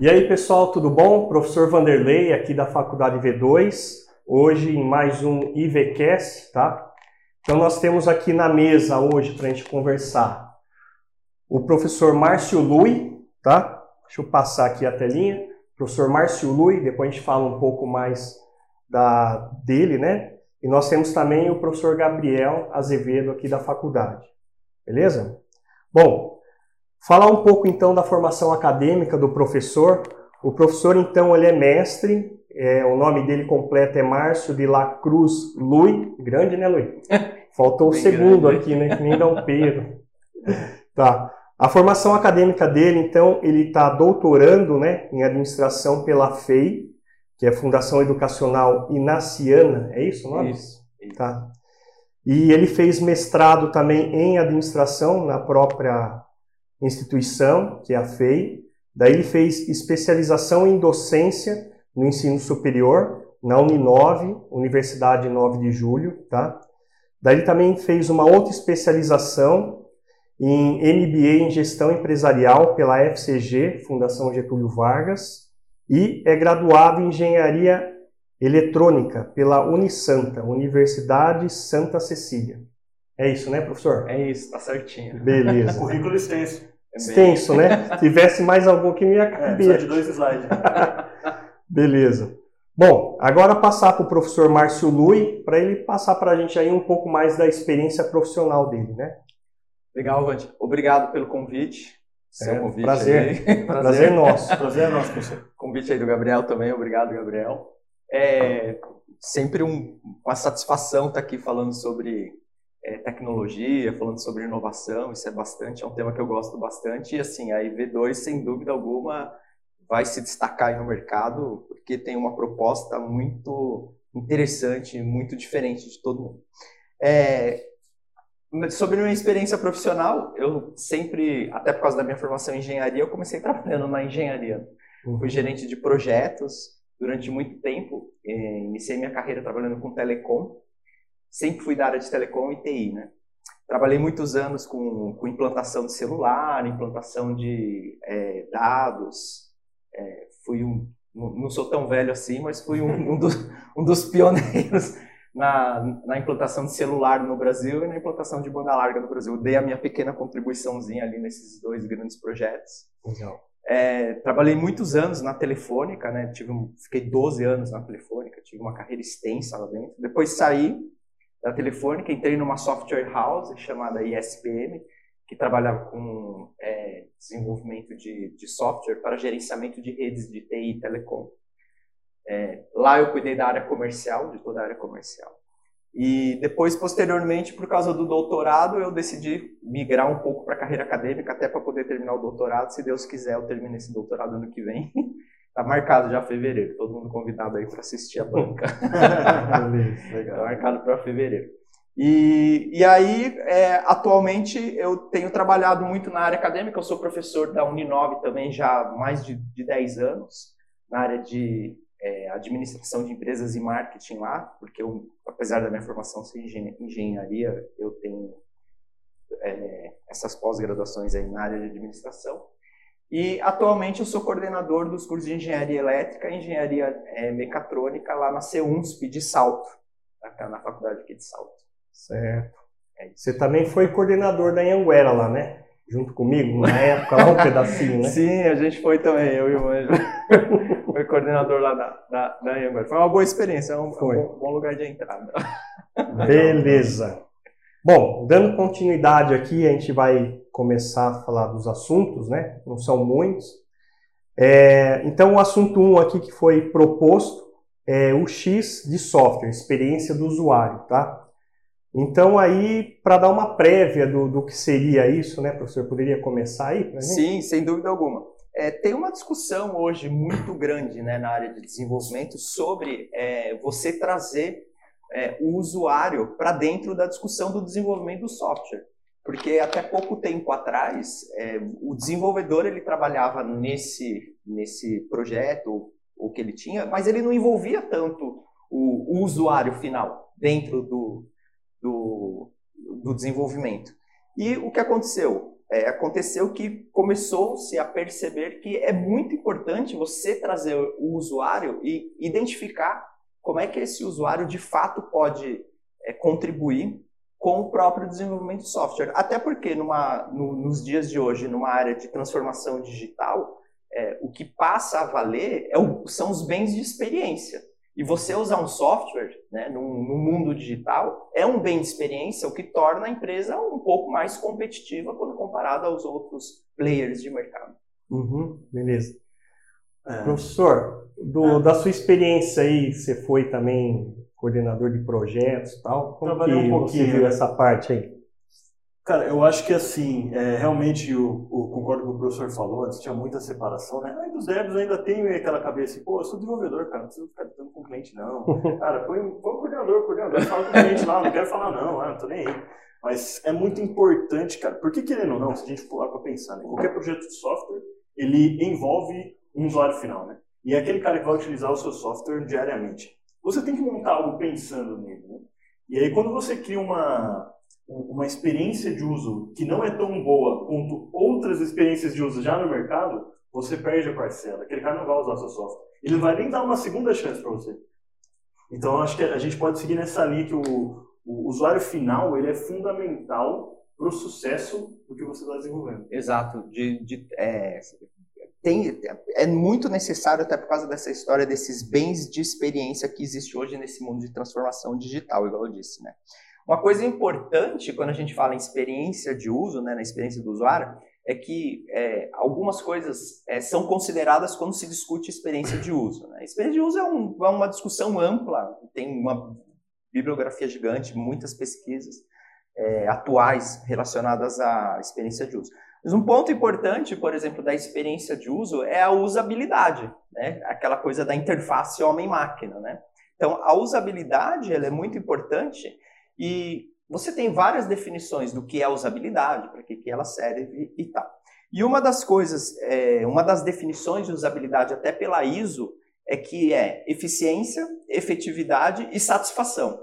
E aí, pessoal, tudo bom? Professor Vanderlei, aqui da Faculdade V2, hoje em mais um IVCast, tá? Então, nós temos aqui na mesa hoje para a gente conversar o professor Márcio Lui, tá? Deixa eu passar aqui a telinha. Professor Márcio Lui, depois a gente fala um pouco mais da, dele, né? E nós temos também o professor Gabriel Azevedo aqui da faculdade. Beleza? Bom, Falar um pouco então da formação acadêmica do professor. O professor então ele é mestre, é, o nome dele completo é Márcio de la Cruz Lui, grande né Lui? Faltou o segundo grande. aqui, né? Que nem Dom Pedro. Tá. A formação acadêmica dele, então, ele está doutorando né, em administração pela FEI, que é a Fundação Educacional Inaciana, é isso o nome? Isso. Tá. E ele fez mestrado também em administração na própria instituição, que é a FEI. Daí ele fez especialização em docência no ensino superior, na Uninove, Universidade 9 de Julho, tá? Daí ele também fez uma outra especialização em MBA em Gestão Empresarial pela FCG, Fundação Getúlio Vargas, e é graduado em Engenharia Eletrônica pela Unisanta, Universidade Santa Cecília. É isso, né, professor? É isso, tá certinho. Beleza. Currículo extenso. É Extenso, né? Se tivesse mais algum que me ia caber. É, de dois slides. Beleza. Bom, agora passar para o professor Márcio Lui, para ele passar para a gente aí um pouco mais da experiência profissional dele, né? Legal, Vande. Obrigado pelo convite. Seu é, convite prazer. prazer. prazer nosso. prazer nosso, professor. Convite aí do Gabriel também. Obrigado, Gabriel. É sempre um, uma satisfação estar aqui falando sobre é, tecnologia, falando sobre inovação, isso é bastante, é um tema que eu gosto bastante, e assim, a IV2, sem dúvida alguma, vai se destacar no mercado, porque tem uma proposta muito interessante, muito diferente de todo mundo. É, sobre minha experiência profissional, eu sempre, até por causa da minha formação em engenharia, eu comecei trabalhando na engenharia. Uhum. Fui gerente de projetos durante muito tempo, é, iniciei minha carreira trabalhando com telecom, sempre fui da área de telecom e TI, né? Trabalhei muitos anos com, com implantação de celular, implantação de é, dados. É, fui um, não sou tão velho assim, mas fui um, um, dos, um dos pioneiros na, na, implantação de celular no Brasil e na implantação de banda larga no Brasil. dei a minha pequena contribuiçãozinha ali nesses dois grandes projetos. Legal. É, trabalhei muitos anos na Telefônica, né? Tive, fiquei 12 anos na Telefônica, tive uma carreira extensa lá dentro. Depois saí, da Telefônica, entrei numa software house chamada ISPM, que trabalhava com é, desenvolvimento de, de, software para gerenciamento de redes de TI e telecom. É, lá eu cuidei da área comercial, de toda a área comercial. E depois, posteriormente, por causa do doutorado, eu decidi migrar um pouco para a carreira acadêmica, até para poder terminar o doutorado. Se Deus quiser, eu termino esse doutorado ano que vem. Tá marcado já fevereiro, todo mundo convidado aí para assistir a banca. Beleza, Tá marcado para fevereiro. E, e aí, é, atualmente, eu tenho trabalhado muito na área acadêmica, eu sou professor da Uninove também já há mais de, de 10 anos, na área de é, administração de empresas e marketing lá, porque eu, apesar da minha formação ser engenharia, eu tenho é, essas pós-graduações aí na área de administração. E atualmente eu sou coordenador dos cursos de engenharia elétrica e engenharia é, mecatrônica lá na CEUNSP de Salto, na, na faculdade aqui de Salto. Certo. É Você também foi coordenador da Anhanguera lá, né? Junto comigo, na época, lá um pedacinho, né? Sim, a gente foi também, eu e o Anjo. foi coordenador lá da, da, da Anhanguera. Foi uma boa experiência, é um, foi. um bom lugar de entrada. Beleza. Bom, dando continuidade aqui, a gente vai começar a falar dos assuntos, né? Não são muitos. É, então, o assunto 1 um aqui que foi proposto é o X de software, experiência do usuário, tá? Então, aí, para dar uma prévia do, do que seria isso, né, professor, poderia começar aí? Gente? Sim, sem dúvida alguma. É, tem uma discussão hoje muito grande né, na área de desenvolvimento sobre é, você trazer é, o usuário para dentro da discussão do desenvolvimento do software. Porque até pouco tempo atrás, é, o desenvolvedor ele trabalhava nesse, nesse projeto, o que ele tinha, mas ele não envolvia tanto o, o usuário final dentro do, do, do desenvolvimento. E o que aconteceu? É, aconteceu que começou-se a perceber que é muito importante você trazer o usuário e identificar como é que esse usuário de fato pode é, contribuir com o próprio desenvolvimento de software. Até porque numa, no, nos dias de hoje, numa área de transformação digital, é, o que passa a valer é o, são os bens de experiência. E você usar um software né, no, mundo digital é um bem de experiência, o que torna a empresa um pouco mais competitiva quando comparada aos outros players de mercado. Uhum, beleza. É. Professor, do, é. da sua experiência aí, você foi também coordenador de projetos e tal, como Trabalhei que um pouquinho, você viu né? essa parte aí? Cara, eu acho que assim, é, realmente, o, o, concordo com o professor falou, antes tinha muita separação, né? Aí dos devs ainda tem aquela cabeça assim, pô, eu sou desenvolvedor, cara, não preciso ficar lidando com o cliente, não. cara, põe, põe um coordenador, coordenador, fala com o cliente lá, não quero falar não, ah, não tô nem aí. Mas é muito importante, cara, porque querendo ou não, se a gente lá para pensar, né? qualquer projeto de software, ele envolve um usuário final, né? E é aquele cara que vai utilizar o seu software diariamente. Você tem que montar algo pensando nele, né? E aí quando você cria uma uma experiência de uso que não é tão boa quanto outras experiências de uso já no mercado, você perde a parcela. Aquele cara não vai usar seu software. Ele vai nem dar uma segunda chance para você. Então, acho que a gente pode seguir nessa linha que o, o usuário final ele é fundamental para o sucesso do que você está desenvolvendo. Exato. De, de, é, tem, é muito necessário, até por causa dessa história desses bens de experiência que existe hoje nesse mundo de transformação digital, igual eu disse. Né? Uma coisa importante quando a gente fala em experiência de uso, né, na experiência do usuário, é que é, algumas coisas é, são consideradas quando se discute experiência de uso. Né? Experiência de uso é, um, é, uma discussão ampla, tem uma bibliografia gigante, muitas pesquisas é, atuais relacionadas à experiência de uso. Mas um ponto importante, por exemplo, da experiência de uso é a usabilidade, né? aquela coisa da interface homem-máquina. Né? Então, a usabilidade ela é muito importante e você tem várias definições do que é usabilidade, para que, que ela serve e tal. E uma das coisas, é, uma das definições de usabilidade, até pela ISO, é que é eficiência, efetividade e satisfação.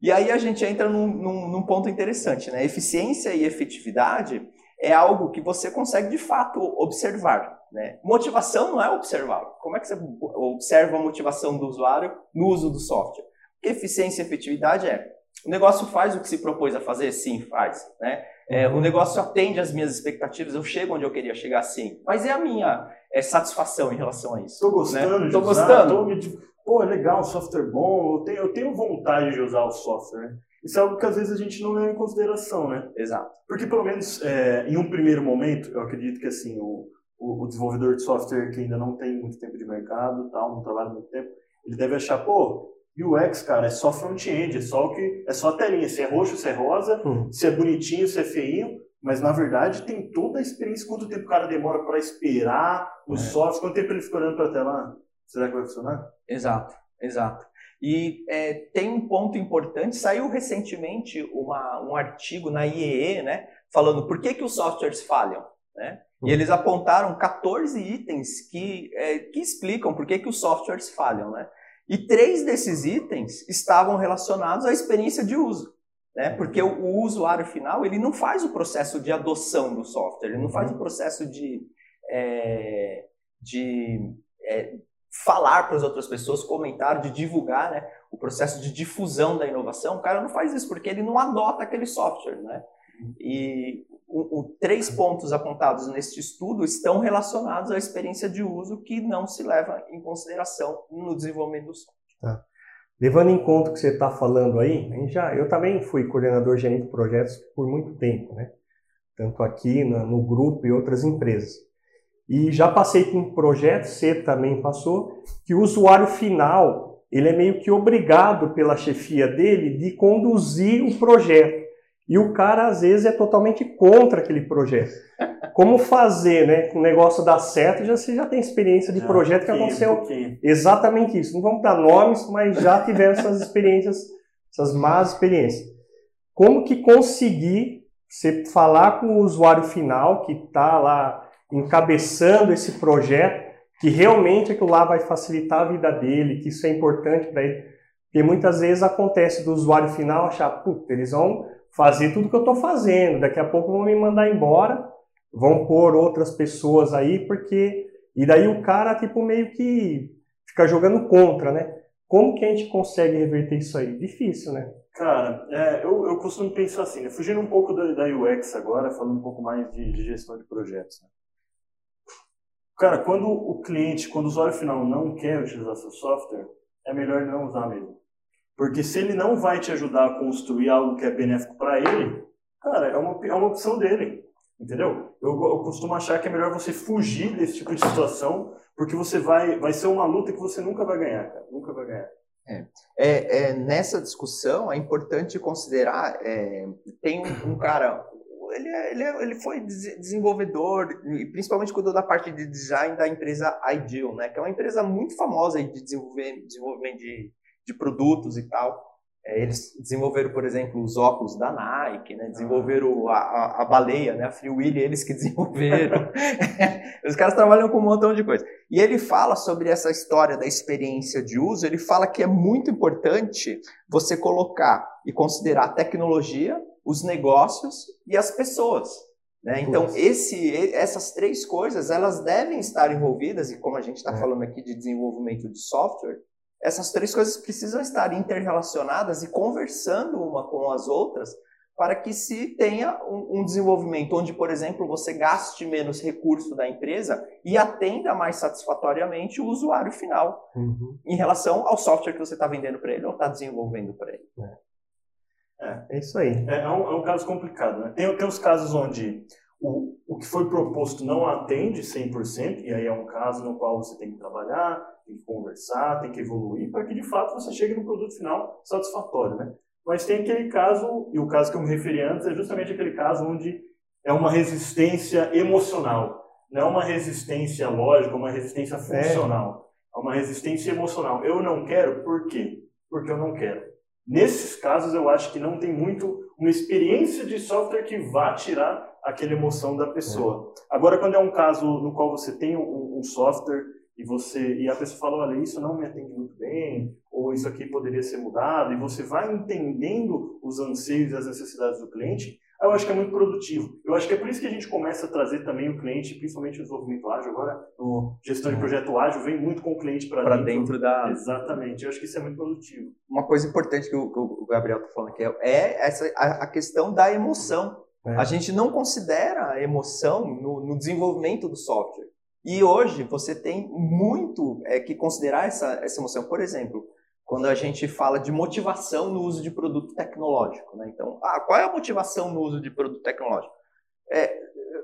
E aí a gente entra num, num, num ponto interessante, né? Eficiência e efetividade é algo que você consegue de fato observar. Né? Motivação não é observar. Como é que você observa a motivação do usuário no uso do software? Eficiência e efetividade é o negócio faz o que se propôs a fazer? Sim, faz. Né? É, o negócio atende às minhas expectativas, eu chego onde eu queria chegar, sim. Mas é a minha é, satisfação em relação a isso. Estou gostando né? de Tô usar, gostando. Me... Pô, é legal, software bom, eu tenho, eu tenho vontade de usar o software. Isso é algo que às vezes a gente não leva em consideração, né? Exato. Porque pelo menos é, em um primeiro momento, eu acredito que assim, o, o, o, desenvolvedor de software que ainda não tem muito tempo de mercado, tal, não trabalha muito tempo, ele deve achar, pô, UX, cara, é só front-end, é só que é só a telinha, se é roxo, se é rosa, uhum. se é bonitinho, se é feinho, mas na verdade tem toda a experiência, quanto tempo o cara demora para esperar o é. software, quanto tempo ele fica olhando para a tela, será que vai funcionar? Exato, exato. E é, tem um ponto importante, saiu recentemente uma, um artigo na IEE, né, falando por que, que os softwares falham, né? E uhum. eles apontaram 14 itens que, é, que explicam por que, que os softwares falham, né? E três desses itens estavam relacionados à experiência de uso. Né? Porque o, o usuário final ele não faz o processo de adoção do software, ele não faz o processo de, é, de é, falar para as outras pessoas, comentar, de divulgar, né? o processo de difusão da inovação. O cara não faz isso porque ele não adota aquele software. Né? E o, o, três pontos apontados neste estudo estão relacionados à experiência de uso que não se leva em consideração no desenvolvimento do software. Tá. Levando em conta o que você está falando aí, já, eu também fui coordenador gerente de projetos por muito tempo, né? tanto aqui no, no grupo e outras empresas. E já passei por um projeto, você também passou, que o usuário final ele é meio que obrigado pela chefia dele de conduzir o projeto. E o cara, às vezes, é totalmente contra aquele projeto. Como fazer, né? O negócio dar certo, já, você já tem experiência de já, projeto que aconteceu exatamente isso. Não vamos dar nomes, mas já tiveram essas experiências, essas más experiências. Como que conseguir você falar com o usuário final que está lá encabeçando esse projeto, que realmente aquilo lá vai facilitar a vida dele, que isso é importante para ele. Porque muitas vezes acontece do usuário final achar, puta, eles vão fazer tudo que eu estou fazendo. Daqui a pouco vão me mandar embora, vão pôr outras pessoas aí, porque. E daí o cara, tipo, meio que fica jogando contra, né? Como que a gente consegue reverter isso aí? Difícil, né? Cara, é, eu, eu costumo pensar assim, né? fugindo um pouco da, da UX agora, falando um pouco mais de, de gestão de projetos. Né? Cara, quando o cliente, quando o usuário final não quer utilizar seu software, é melhor não usar mesmo. Porque se ele não vai te ajudar a construir algo que é benéfico para ele, cara, é uma, é uma opção dele. Entendeu? Eu, eu costumo achar que é melhor você fugir desse tipo de situação, porque você vai, vai ser uma luta que você nunca vai ganhar, cara. Nunca vai ganhar. É. É, é, nessa discussão é importante considerar é, tem um, cara ele, é, ele, é, ele foi desenvolvedor e principalmente cuidou da parte de design da empresa Ideal, né, que é uma empresa muito famosa de desenvolver, desenvolvimento de, de produtos e tal. É, eles desenvolveram, por exemplo, os óculos da Nike, né? desenvolveram a, a, a baleia, né? a Free Willy, eles que desenvolveram. Os caras trabalham com um montão de coisa. E ele fala sobre essa história da experiência de uso, ele fala que é muito importante você colocar e considerar a tecnologia, os negócios e as pessoas. Né? Então, esse, essas três coisas, elas devem estar envolvidas, e como a gente está é. falando aqui de desenvolvimento de software, essas três coisas precisam estar interrelacionadas e conversando uma com as outras para que se tenha um, um, desenvolvimento onde, por exemplo, você gaste menos recurso da empresa e atenda mais satisfatoriamente o usuário final uhum. em relação ao software que você está vendendo para ele ou está desenvolvendo para ele. É. é. é, isso aí. É, é, um, é um caso complicado. Né? Tem, tem os casos onde o, o que foi proposto não atende 100%, e aí é um caso no qual você tem que trabalhar, tem que conversar, tem que evoluir, para que de fato você chegue no produto final satisfatório, né? Mas tem aquele caso, e o caso que eu me referi antes é justamente aquele caso onde é uma resistência emocional, não é uma resistência lógica, uma resistência funcional, é. é uma resistência emocional. Eu não quero, por quê? Porque eu não quero. Nesses casos, eu acho que não tem muito uma experiência de software que vá tirar aquela emoção da pessoa. É. Agora, quando é um caso no qual você tem um, um software e você e a pessoa fala, olha, isso não me atende muito bem, ou isso aqui poderia ser mudado, e você vai entendendo os anseios e as necessidades do cliente, eu acho que é muito produtivo. Eu acho que é por isso que a gente começa a trazer também o cliente, principalmente o desenvolvimento ágil, agora no gestão de uhum. projeto ágil, vem muito com o cliente para dentro. dentro da... Exatamente, eu acho que isso é muito produtivo. Uma coisa importante que o, que o Gabriel está falando aqui é, é essa, a, a questão da emoção. É. A gente não considera a emoção no, no desenvolvimento do software. E hoje você tem muito é, que considerar essa, essa emoção. Por exemplo, quando a gente fala de motivação no uso de produto tecnológico. Né? Então, ah, qual é a motivação no uso de produto tecnológico? É,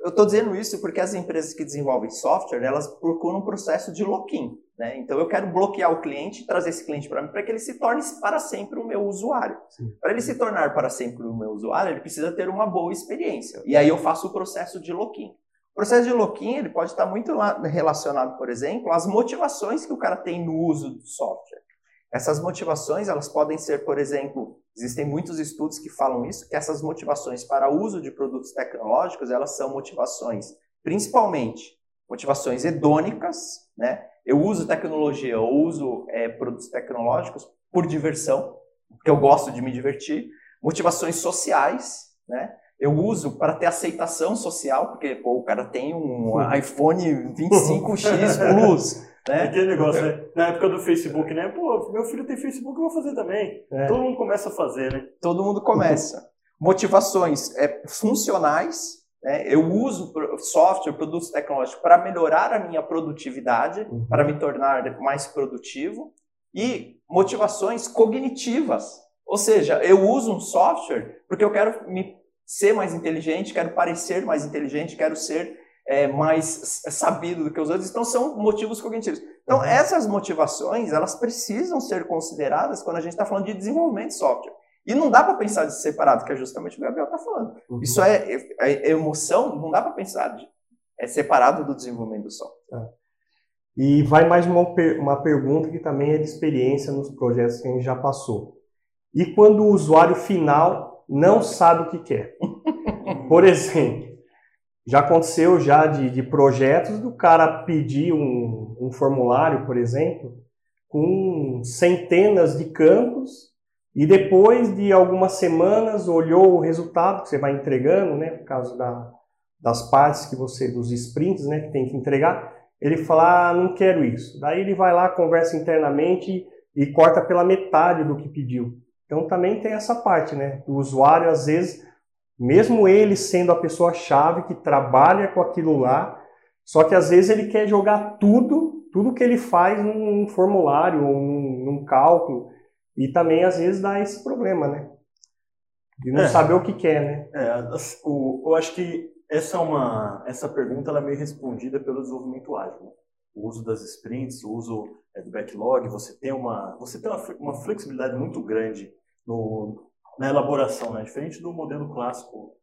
eu estou dizendo isso porque as empresas que desenvolvem software, elas procuram um processo de lock-in. Né? Então, eu quero bloquear o cliente trazer esse cliente para mim para que ele se torne para sempre o meu usuário. Para ele se tornar para sempre o meu usuário, ele precisa ter uma boa experiência. E aí eu faço o processo de lock-in. O processo de lock-in ele pode estar muito relacionado, por exemplo, às motivações que o cara tem no uso do software. Essas motivações, elas podem ser, por exemplo, existem muitos estudos que falam isso, que essas motivações para uso de produtos tecnológicos, elas são motivações, principalmente, motivações hedônicas, né? Eu uso tecnologia, eu uso é, produtos tecnológicos por diversão, porque eu gosto de me divertir. Motivações sociais, né? Eu uso para ter aceitação social, porque pô, o cara tem um iPhone 25X Plus. Né? Aquele negócio, né? Na época do Facebook, né? Pô, meu filho tem Facebook, eu vou fazer também. É. Todo mundo começa a fazer, né? Todo mundo começa. Motivações é, funcionais. Né? Eu uso software, produtos tecnológicos para melhorar a minha produtividade, uhum. para me tornar mais produtivo. E motivações cognitivas. Ou seja, eu uso um software porque eu quero me ser mais inteligente, quero parecer mais inteligente, quero ser é, mais sabido do que os outros. Então, são motivos cognitivos. Então, uhum. essas motivações, elas precisam ser consideradas quando a gente está falando de desenvolvimento de software. E não dá para pensar de separado, que é justamente o que o Gabriel está falando. Uhum. Isso é, é, é, emoção, não dá para pensar de, é separado do desenvolvimento do software. É. E vai mais uma, uma pergunta que também é de experiência nos projetos que a gente já passou. E quando o usuário final não sabe o que quer. Por exemplo, já aconteceu já de, de projetos do cara pedir um, um formulário, por exemplo, com centenas de campos E depois de algumas semanas, olhou o resultado que você vai entregando, né, por causa da, das partes que você, dos sprints, né, que tem que entregar, ele fala, ah, não quero isso. Daí ele vai lá, conversa internamente e corta pela metade do que pediu. Então também tem essa parte, né? O usuário, às vezes, mesmo ele sendo a pessoa-chave que trabalha com aquilo lá, só que às vezes ele quer jogar tudo, tudo que ele faz num formulário ou num, num cálculo. E também às vezes dá esse problema, né? De não é, saber o que quer, né? É, o, eu acho que essa é uma essa pergunta ela é meio respondida pelo desenvolvimento ágil. Né? O uso das sprints, o uso é, do backlog, você tem uma você tem uma, uma flexibilidade muito grande no, na elaboração, né? Diferente do modelo clássico,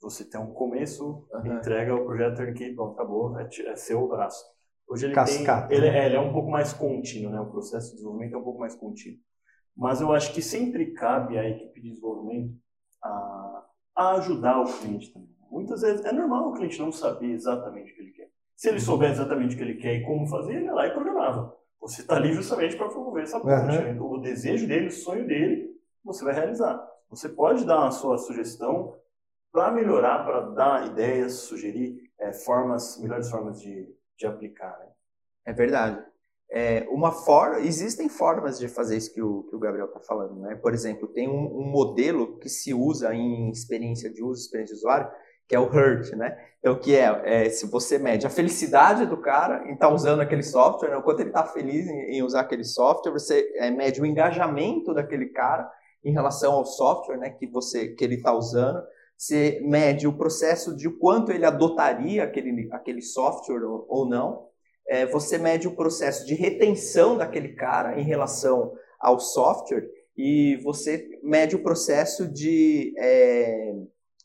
você tem um começo, uhum. entrega o projeto turnkey, pronto, acabou, é, é seu braço. Hoje ele Cascata. tem, ele, é, ele é um pouco mais contínuo, né? O processo de desenvolvimento é um pouco mais contínuo. Mas eu acho que sempre cabe à equipe de desenvolvimento a, a ajudar o cliente também. Muitas vezes é normal o cliente não saber exatamente o que ele. Se ele souber exatamente o que ele quer e como fazer, ele ia lá e programava. Você está ali justamente para promover essa ponte. Uhum. Né? O desejo dele, o sonho dele, você vai realizar. Você pode dar a sua sugestão para melhorar, para dar ideias, sugerir é, formas, melhores formas de, de aplicar. Né? É verdade. É, uma for... Existem formas de fazer isso que o, que o Gabriel está falando. Né? Por exemplo, tem um, um, modelo que se usa em experiência de uso, experiência de usuário, que é o HERT, né? Então, que é, é, se você mede a felicidade do cara em estar tá usando aquele software, né? o quanto ele está feliz em, em, usar aquele software, você é, mede o engajamento daquele cara em relação ao software, né, que você que ele está usando, você mede o processo de quanto ele adotaria aquele, aquele software ou, ou não, é, você mede o processo de retenção daquele cara em relação ao software e você mede o processo de é,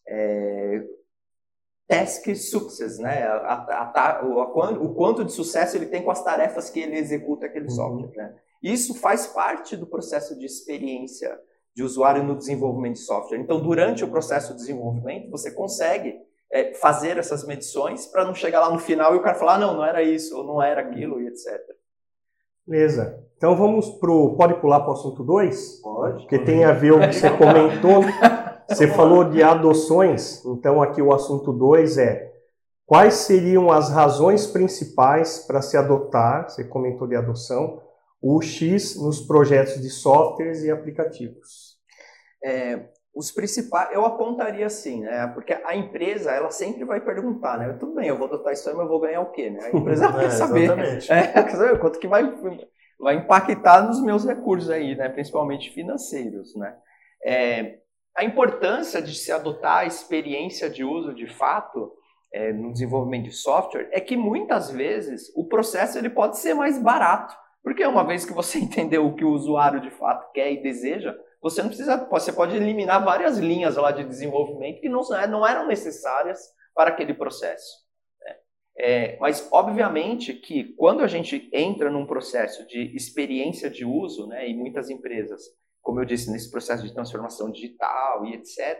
é, task success, né? A, a, a, o, o, quanto de sucesso ele tem com as tarefas que ele executa aquele uhum. software. Né? Isso faz parte do processo de experiência de usuário no desenvolvimento de software. Então, durante o processo de desenvolvimento, você consegue é, fazer essas medições para não chegar lá no final e o cara falar, ah, não, não era isso, ou não era aquilo, e etc. Beleza. Então vamos pro. Pode pular para o assunto 2? Pode. Porque tem a ver o que você comentou. Você falou de adoções, então aqui o assunto 2 é quais seriam as razões principais para se adotar, você comentou de adoção, o X nos projetos de softwares e aplicativos? É, os principais, eu apontaria assim, né? Porque a empresa, ela sempre vai perguntar, né? Tudo bem, eu vou adotar isso aí, mas eu vou ganhar o quê, né? A empresa é, quer saber. É, quer saber quanto que vai, vai impactar nos meus recursos aí, né? Principalmente financeiros, né? É, a importância de se adotar a experiência de uso de fato é, no desenvolvimento de software é que muitas vezes o processo ele pode ser mais barato. Porque uma vez que você entendeu o que o usuário de fato quer e deseja, você não precisa, você pode eliminar várias linhas lá de desenvolvimento que não, não eram necessárias para aquele processo. Né? É, mas, obviamente, que quando a gente entra num processo de experiência de uso, né, e muitas empresas, como eu disse, nesse processo de transformação digital e etc.,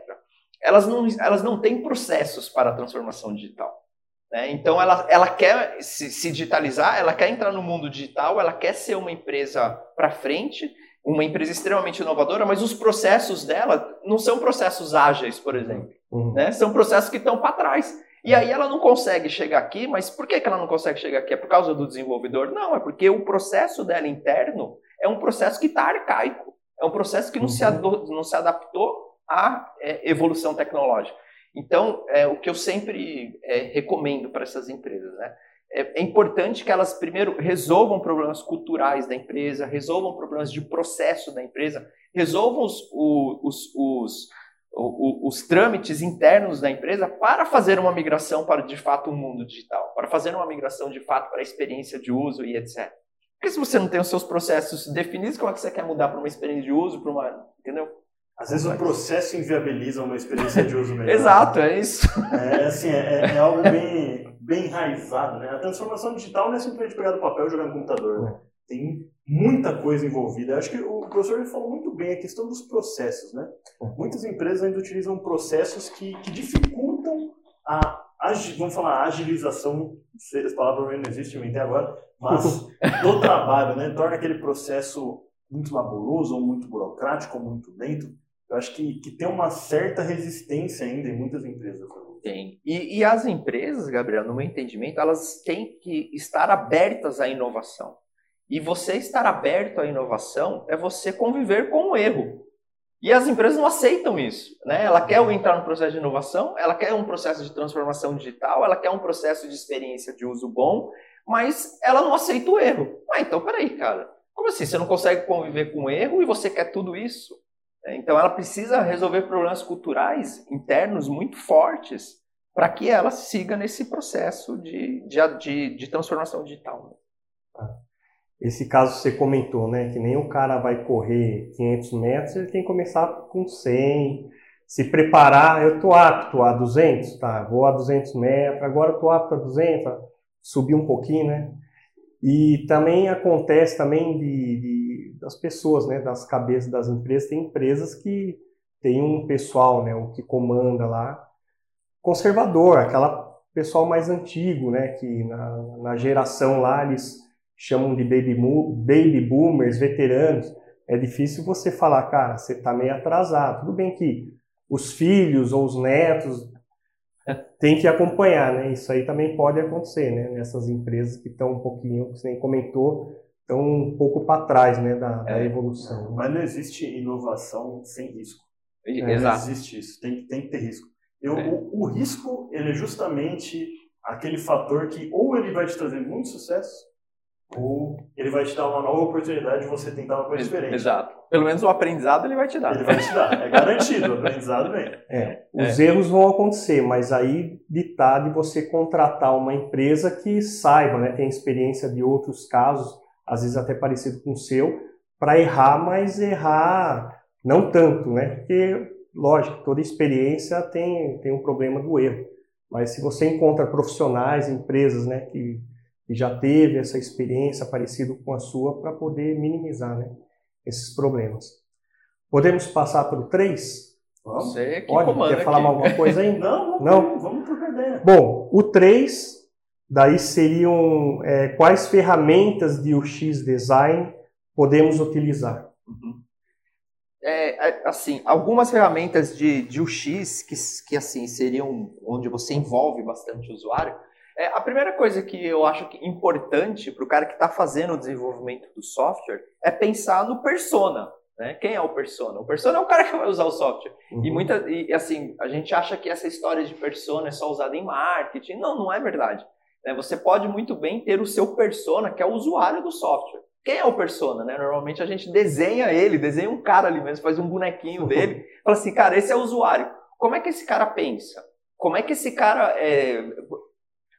elas não, elas não têm processos para a transformação digital. Né? Então, ela, ela quer se, se, digitalizar, ela quer entrar no mundo digital, ela quer ser uma empresa para frente, uma empresa extremamente inovadora, mas os processos dela não são processos ágeis, por exemplo. Uhum. Né? São processos que estão para trás. E aí ela não consegue chegar aqui, mas por que, que ela não consegue chegar aqui? É por causa do desenvolvedor? Não, é porque o processo dela interno é um processo que está arcaico. É um processo que não, uhum. se, não se adaptou à é, evolução tecnológica. Então, é, o que eu sempre é, recomendo para essas empresas, né? É, é, importante que elas primeiro resolvam problemas culturais da empresa, resolvam problemas de processo da empresa, resolvam os, os, os, os, os trâmites internos da empresa para fazer uma migração para de fato o um mundo digital, para fazer uma migração de fato para a experiência de uso e etc. Porque se você não tem os seus processos definidos, como é que você quer mudar para uma experiência de uso, para uma, entendeu? Às vezes o processo inviabiliza uma experiência de uso melhor. Exato, é isso. É, assim, é, é, algo bem, bem enraizado, né? A transformação digital não é simplesmente pegar do papel e jogar no computador, né? Tem muita coisa envolvida. Acho que o professor falou muito bem a questão dos processos, né? Muitas empresas ainda utilizam processos que, que dificultam a, vamos falar, agilização, essa palavra não existe, eu até agora, mas do trabalho, né? Torna aquele processo muito laboroso, ou muito burocrático, ou muito lento. Eu acho que, que tem uma certa resistência ainda em muitas empresas. Tem. E, e as empresas, Gabriel, no meu entendimento, elas têm que estar abertas à inovação. E você estar aberto à inovação é você conviver com o erro. E as empresas não aceitam isso. Né? Ela quer entrar no processo de inovação, ela quer um processo de transformação digital, ela quer um processo de experiência de uso bom, mas ela não aceita o erro. Ah, então peraí, cara. Como assim? Você não consegue conviver com o erro e você quer tudo isso? É, então ela precisa resolver problemas culturais internos muito fortes para que ela siga nesse processo de, de, de, de transformação digital. Né? Esse caso você comentou, né? Que nem o cara vai correr 500 metros, ele tem que começar com 100, se preparar. Eu tô apto a 200, tá? Vou a 200 metros, agora eu tô apto a 200, subir um pouquinho, né? E também acontece também de, de, das pessoas, né, das cabeças das empresas, tem empresas que tem um pessoal, né, o que comanda lá, conservador, aquela pessoal mais antigo, né, que na, na geração lá eles chamam de baby, baby boomers, veteranos. É difícil você falar, cara, você está meio atrasado. Tudo bem que os filhos ou os netos tem que acompanhar, né? Isso aí também pode acontecer, né? Nessas empresas que estão um pouquinho, você nem comentou, estão um pouco para trás, né? Da, da é, evolução. Mas não existe inovação sem risco. É, Exato. Não existe isso. Tem, tem que ter risco. Eu, é. o, o risco, ele é justamente aquele fator que ou ele vai te trazer muito sucesso, ou ele vai te dar uma nova oportunidade de você tentar uma coisa diferente. Exato. Pelo menos o aprendizado ele vai te dar. Ele vai te dar, é garantido, o aprendizado vem. É, os é. erros vão acontecer, mas aí ditar de você contratar uma empresa que saiba, né, tem experiência de outros casos, às vezes até parecido com o seu, para errar, mas errar não tanto, né? Porque, lógico, toda experiência tem, tem um problema do erro. Mas se você encontra profissionais, empresas, né, que e já teve essa experiência parecida com a sua para poder minimizar né, esses problemas. Podemos passar para o 3? Vamos. Você que Pode? Quer aqui. falar alguma coisa aí? Não, não, vamos trocar ideia. Bom, o 3, daí seriam é, quais ferramentas de UX Design podemos utilizar? Uhum. É, é, assim, algumas ferramentas de, de UX que, que assim seriam onde você envolve bastante o usuário é, a primeira coisa que eu acho que importante para o cara que está fazendo o desenvolvimento do software é pensar no persona. Né? Quem é o persona? O persona é o cara que vai usar o software. Uhum. E, muita, e assim, a gente acha que essa história de persona é só usada em marketing. Não, não é verdade. Né? Você pode muito bem ter o seu persona, que é o usuário do software. Quem é o persona? Né? Normalmente a gente desenha ele, desenha um cara ali mesmo, faz um bonequinho dele. Fala assim, cara, esse é o usuário. Como é que esse cara pensa? Como é que esse cara. É...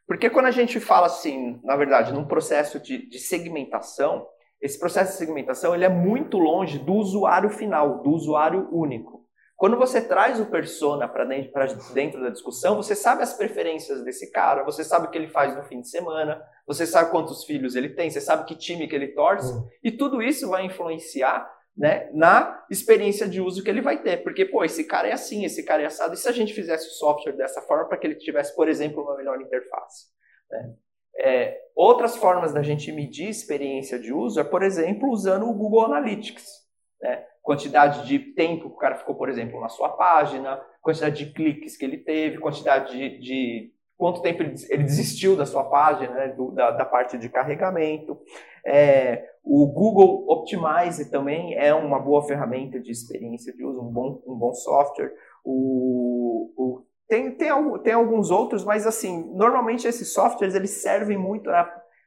Porque quando a gente fala assim, na verdade, num processo de, de segmentação, esse processo de segmentação ele é muito longe do usuário final, do usuário único. Quando você traz o persona para dentro, dentro, da discussão, você sabe as preferências desse cara, você sabe o que ele faz no fim de semana, você sabe quantos filhos ele tem, você sabe que time que ele torce, uhum. e tudo isso vai influenciar né, na experiência de uso que ele vai ter. Porque, pô, esse cara é assim, esse cara é assado. E se a gente fizesse o software dessa forma para que ele tivesse, por exemplo, uma melhor interface? Né? É, outras formas da gente medir experiência de uso é, por exemplo, usando o Google Analytics. Né? Quantidade de tempo que o cara ficou, por exemplo, na sua página, quantidade de cliques que ele teve, quantidade de, de quanto tempo ele desistiu da sua página, né, do, da, da, parte de carregamento. É, o Google Optimize também é uma boa ferramenta de experiência de uso, um bom, um bom software. O, o tem, tem, tem alguns outros, mas assim, normalmente esses softwares eles servem muito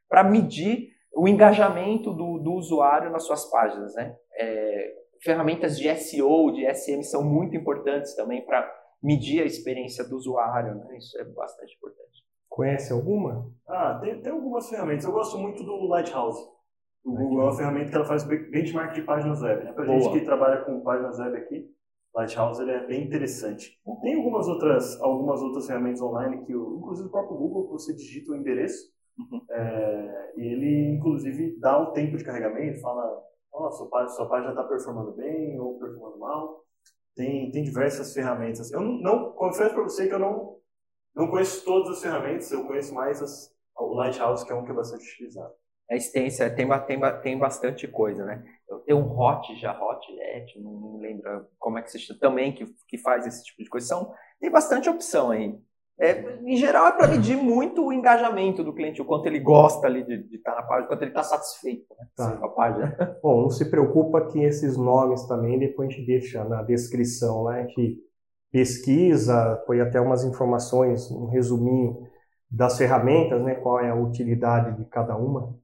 para medir o engajamento do, do usuário nas suas páginas. Né? É, ferramentas de SEO, de SM são muito importantes também para medir a experiência do usuário, né? Isso é bastante importante. Conhece alguma? Ah, tem, tem algumas ferramentas. Eu gosto muito do Lighthouse. O Google é uma ferramenta que ela faz benchmark de páginas web. Né? Para gente que trabalha com páginas web aqui, Lighthouse ele é bem interessante. Tem algumas outras, algumas outras ferramentas online que, inclusive o próprio Google, você digita o endereço uhum. é, e ele, inclusive, dá o tempo de carregamento, fala, oh, sua página, sua página está performando bem ou performando mal. Tem, tem diversas ferramentas. Eu não, não confesso para você que eu não, não conheço todas as ferramentas, eu conheço mais as, o Lighthouse, que é um que é bastante utilizado. A extensa, tem, tem, tem bastante coisa, né? Tem um Hot já, Hot, é, não, não lembro como é que se chama, também que, que faz esse tipo de coisa. São, tem bastante opção aí. É, em geral é para medir muito o engajamento do cliente, o quanto ele gosta ali de, de estar na página, o quanto ele está satisfeito né, tá. com a página. Bom, não se preocupa que esses nomes também depois a gente deixa na descrição, né? Que pesquisa, foi até umas informações, um resuminho das ferramentas, né? Qual é a utilidade de cada uma.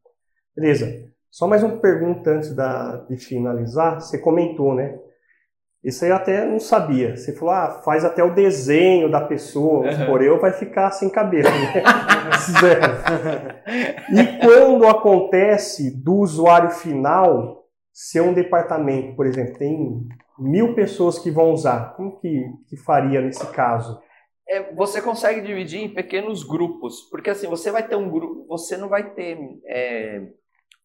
Beleza. Só mais uma pergunta antes da, de finalizar. Você comentou, né? Isso aí eu até não sabia. Você falou, ah, faz até o desenho da pessoa, uhum. por eu vai ficar sem cabelo. Né? e quando acontece do usuário final ser um departamento, por exemplo, tem mil pessoas que vão usar, como que, que faria nesse caso? É, você consegue dividir em pequenos grupos, porque assim, você vai ter um grupo, você não vai ter é,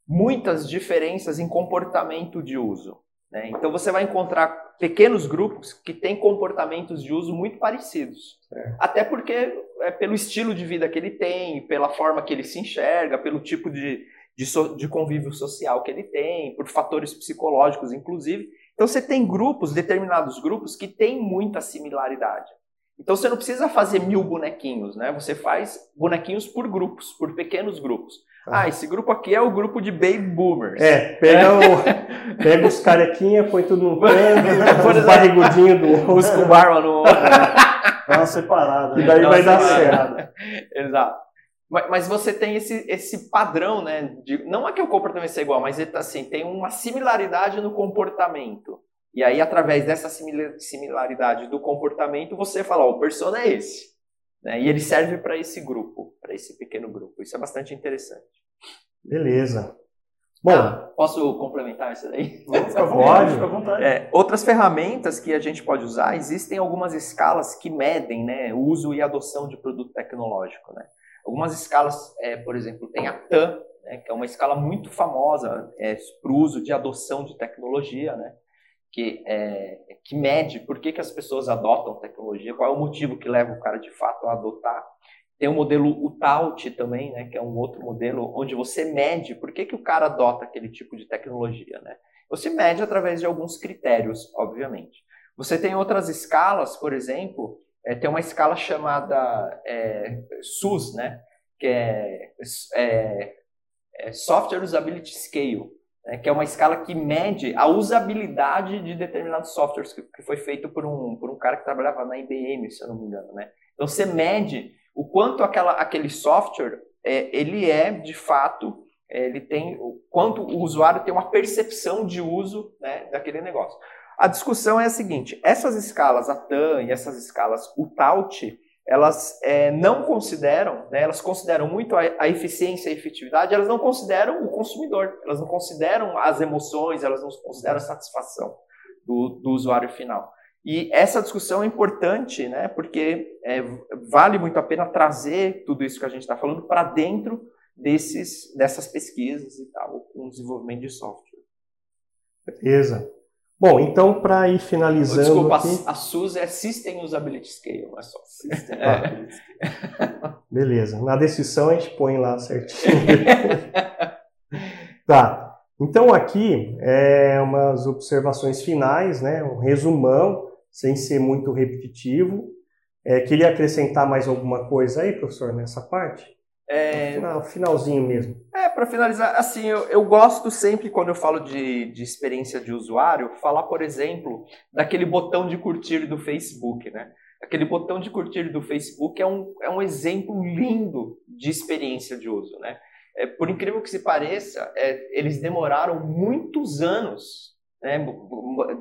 muitas diferenças em comportamento de uso. Né? Então você vai encontrar pequenos grupos que têm comportamentos de uso muito parecidos. É. Até porque é pelo estilo de vida que ele tem, pela forma que ele se enxerga, pelo tipo de, de, so, de convívio social que ele tem, por fatores psicológicos, inclusive. Então você tem grupos, determinados grupos, que têm muita similaridade. Então você não precisa fazer mil bonequinhos, né? Você faz bonequinhos por grupos, por pequenos grupos. Ah, esse grupo aqui é o grupo de baby boomers. É, pega. O, pega os carequinha, põe tudo no canto, os barrigudinhos do outro. Os com barba no outro. Dá uma separada. E daí vai dar certo. Exato. Mas, mas, você tem esse, esse padrão, né? De, não é que o comportamento seja igual, mas assim, tem uma similaridade no comportamento. E aí, através dessa similaridade do comportamento, você fala, ó, o persona é esse. Né? E ele serve para esse grupo, para esse pequeno grupo. Isso é bastante interessante. Beleza. Bom, ah, posso complementar isso daí? Fica à vontade. É, outras ferramentas que a gente pode usar, existem algumas escalas que medem né, o uso e adoção de produto tecnológico. Né? Algumas escalas, é, por exemplo, tem a TAM, né, que é uma escala muito famosa é, para o uso de adoção de tecnologia. Né? Que, é, que mede por que, que as pessoas adotam tecnologia, qual é o motivo que leva o cara de fato a adotar. Tem o modelo UTAUT também, né, que é um outro modelo onde você mede por que, que o cara adota aquele tipo de tecnologia. Né? Você mede através de alguns critérios, obviamente. Você tem outras escalas, por exemplo, é, tem uma escala chamada é, SUS, né, que é, é, é Software Usability Scale né, que é uma escala que mede a usabilidade de determinados softwares, que, que, foi feito por um, por um cara que trabalhava na IBM, se eu não me engano. Né? Então você mede o quanto aquela, aquele software é, ele é de fato, é, ele tem o quanto o usuário tem uma percepção de uso né, daquele negócio. A discussão é a seguinte: essas escalas, a TAM e essas escalas, o TAUT, elas é, não consideram, né, elas consideram muito a, a, eficiência e a efetividade, elas não consideram o consumidor, elas não consideram as emoções, elas não consideram a satisfação do, do usuário final. E essa discussão é importante, né, porque é, vale muito a pena trazer tudo isso que a gente está falando para dentro desses, dessas pesquisas e tal, com o desenvolvimento de software. Beleza. Bom, então para ir finalizando. Desculpa, aqui... a, SUS é System Usability Scale, é só. System é. Beleza. Na descrição a gente põe lá certinho. tá. Então aqui é umas observações finais, né? Um resumão, sem ser muito repetitivo. É, queria acrescentar mais alguma coisa aí, professor, nessa parte? É... Final, finalzinho mesmo. Para finalizar, assim, eu, eu gosto sempre, quando eu falo de, de experiência de usuário, falar, por exemplo, daquele botão de curtir do Facebook, né? Aquele botão de curtir do Facebook é um, é um exemplo lindo de experiência de uso, né? É, por incrível que se pareça, é, eles demoraram muitos anos, né?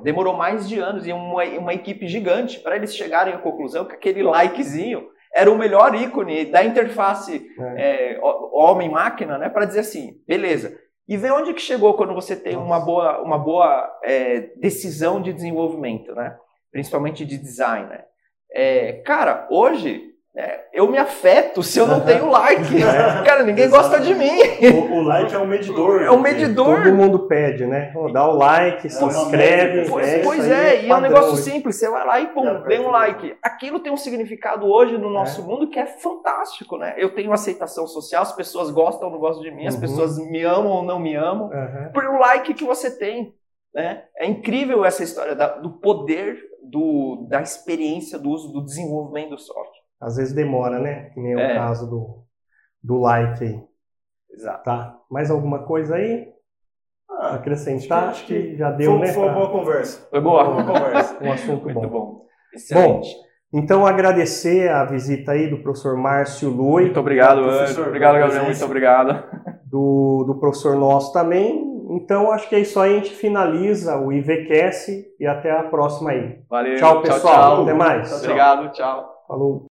demorou mais de anos e uma, uma equipe gigante para eles chegarem à conclusão que aquele likezinho era o melhor ícone da interface é. é, homem-máquina, né, para dizer assim, beleza. E ver onde que chegou quando você tem uma boa, uma boa é, decisão de desenvolvimento, né? principalmente de design. Né? É, cara, hoje É, eu me afeto se eu não tenho like. É, Cara, ninguém gosta de mim. O, o like é um medidor. É um medidor. Todo mundo pede, né? Dá o like, se É inscreve. Pois, é, pois é, e é um negócio hoje. simples. Você vai lá e pum, Já dê um like. Aquilo tem um significado hoje no nosso mundo que é fantástico, né? Eu tenho aceitação social, as pessoas gostam ou não gostam de mim, as Uhum. pessoas me amam ou não me amam, Aham. por um like que você tem. Né? É incrível essa história da- do poder do, da experiência do uso do desenvolvimento do software. Às vezes demora, né? Que nem É. o caso do, do like aí. Exato. Tá? Mais alguma coisa aí? Ah, Acrescentar? Acho que já deu, foi, um né? foi uma boa conversa. Foi boa? Boa conversa. Um assunto Muito bom. bom. Excelente. Então, agradecer a visita aí do professor Márcio Lui, muito obrigado, professor, Anjo. Obrigado, Gabriel. Muito obrigado. do, do professor nosso também. Então, acho que é isso aí. A gente finaliza o IVCast e até a próxima aí. Valeu. Tchau, pessoal. Tchau, Até mais. Tchau, tchau. Obrigado. Tchau. Falou.